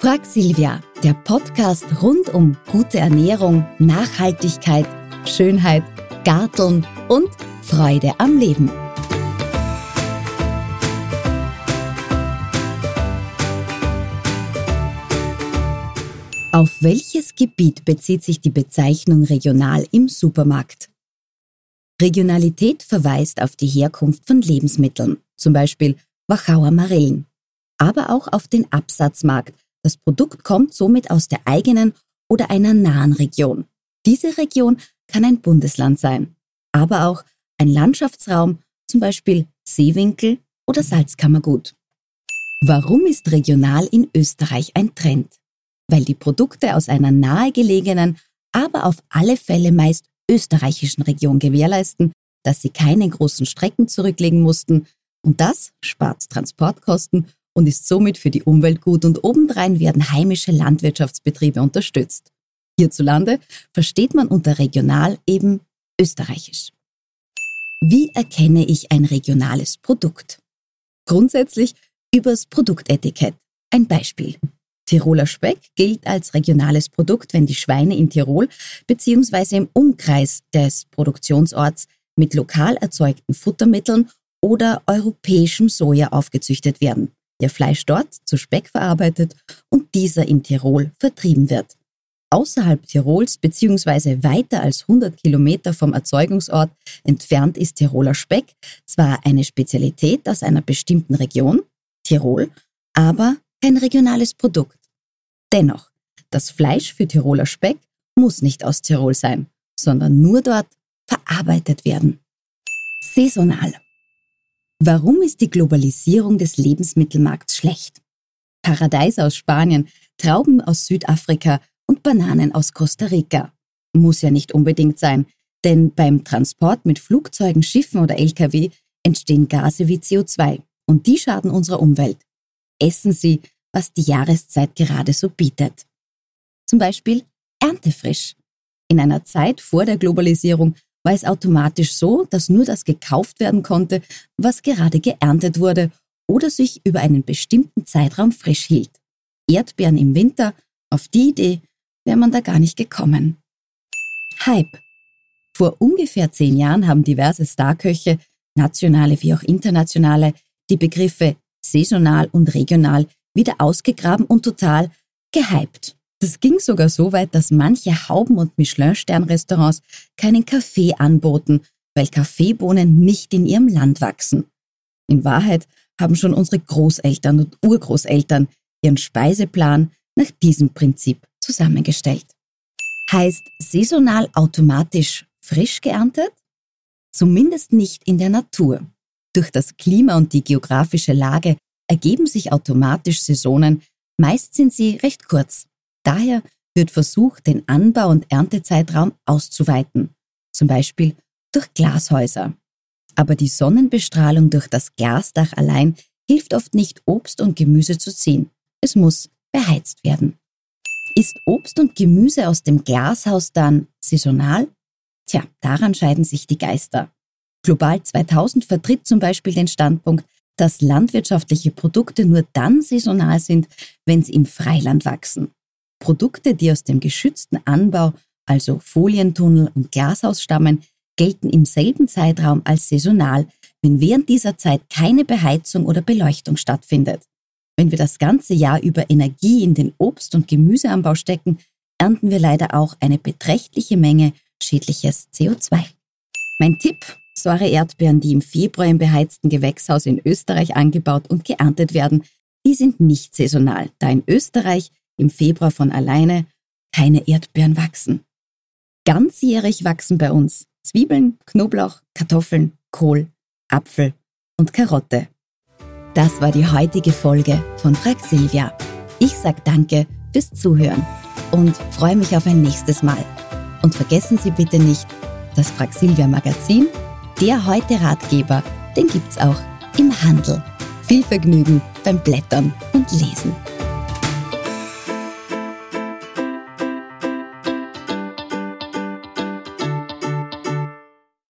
Frag Silvia, der Podcast rund um gute Ernährung, Nachhaltigkeit, Schönheit, Garteln und Freude am Leben. Auf welches Gebiet bezieht sich die Bezeichnung regional im Supermarkt? Regionalität verweist auf die Herkunft von Lebensmitteln, zum Beispiel Wachauer Marillen, aber auch auf den Absatzmarkt, das Produkt kommt somit aus der eigenen oder einer nahen Region. Diese Region kann ein Bundesland sein, aber auch ein Landschaftsraum, zum Beispiel Seewinkel oder Salzkammergut. Warum ist regional in Österreich ein Trend? Weil die Produkte aus einer nahegelegenen, aber auf alle Fälle meist österreichischen Region gewährleisten, dass sie keine großen Strecken zurücklegen mussten und das spart Transportkosten und ist somit für die Umwelt gut und obendrein werden heimische Landwirtschaftsbetriebe unterstützt. Hierzulande versteht man unter regional eben österreichisch. Wie erkenne ich ein regionales Produkt? Grundsätzlich übers Produktetikett. Ein Beispiel. Tiroler Speck gilt als regionales Produkt, wenn die Schweine in Tirol bzw. im Umkreis des Produktionsorts mit lokal erzeugten Futtermitteln oder europäischem Soja aufgezüchtet werden ihr Fleisch dort zu Speck verarbeitet und dieser in Tirol vertrieben wird. Außerhalb Tirols bzw. weiter als 100 Kilometer vom Erzeugungsort entfernt ist Tiroler Speck zwar eine Spezialität aus einer bestimmten Region, Tirol, aber kein regionales Produkt. Dennoch, das Fleisch für Tiroler Speck muss nicht aus Tirol sein, sondern nur dort verarbeitet werden. Saisonal. Warum ist die Globalisierung des Lebensmittelmarkts schlecht? Paradeis aus Spanien, Trauben aus Südafrika und Bananen aus Costa Rica. Muss ja nicht unbedingt sein, denn beim Transport mit Flugzeugen, Schiffen oder Lkw entstehen Gase wie CO2 und die schaden unserer Umwelt. Essen Sie, was die Jahreszeit gerade so bietet. Zum Beispiel Erntefrisch. In einer Zeit vor der Globalisierung war es automatisch so, dass nur das gekauft werden konnte, was gerade geerntet wurde oder sich über einen bestimmten Zeitraum frisch hielt. Erdbeeren im Winter, auf die Idee wäre man da gar nicht gekommen. Hype. Vor ungefähr zehn Jahren haben diverse Starköche, nationale wie auch internationale, die Begriffe saisonal und regional wieder ausgegraben und total gehypt. Das ging sogar so weit, dass manche Hauben- und Michelin-Stern-Restaurants keinen Kaffee anboten, weil Kaffeebohnen nicht in ihrem Land wachsen. In Wahrheit haben schon unsere Großeltern und Urgroßeltern ihren Speiseplan nach diesem Prinzip zusammengestellt. Heißt saisonal automatisch frisch geerntet? Zumindest nicht in der Natur. Durch das Klima und die geografische Lage ergeben sich automatisch Saisonen, meist sind sie recht kurz. Daher wird versucht, den Anbau- und Erntezeitraum auszuweiten, zum Beispiel durch Glashäuser. Aber die Sonnenbestrahlung durch das Glasdach allein hilft oft nicht, Obst und Gemüse zu ziehen. Es muss beheizt werden. Ist Obst und Gemüse aus dem Glashaus dann saisonal? Tja, daran scheiden sich die Geister. Global 2000 vertritt zum Beispiel den Standpunkt, dass landwirtschaftliche Produkte nur dann saisonal sind, wenn sie im Freiland wachsen. Produkte, die aus dem geschützten Anbau, also Folientunnel und Glashaus stammen, gelten im selben Zeitraum als saisonal, wenn während dieser Zeit keine Beheizung oder Beleuchtung stattfindet. Wenn wir das ganze Jahr über Energie in den Obst- und Gemüseanbau stecken, ernten wir leider auch eine beträchtliche Menge schädliches CO2. Mein Tipp, saure Erdbeeren, die im Februar im beheizten Gewächshaus in Österreich angebaut und geerntet werden, die sind nicht saisonal, da in Österreich im Februar von alleine keine Erdbeeren wachsen. Ganzjährig wachsen bei uns Zwiebeln, Knoblauch, Kartoffeln, Kohl, Apfel und Karotte. Das war die heutige Folge von Frag Silvia. Ich sag danke fürs Zuhören und freue mich auf ein nächstes Mal. Und vergessen Sie bitte nicht, das Frag Silvia Magazin, der heute Ratgeber, den gibt's auch im Handel. Viel Vergnügen beim Blättern und Lesen.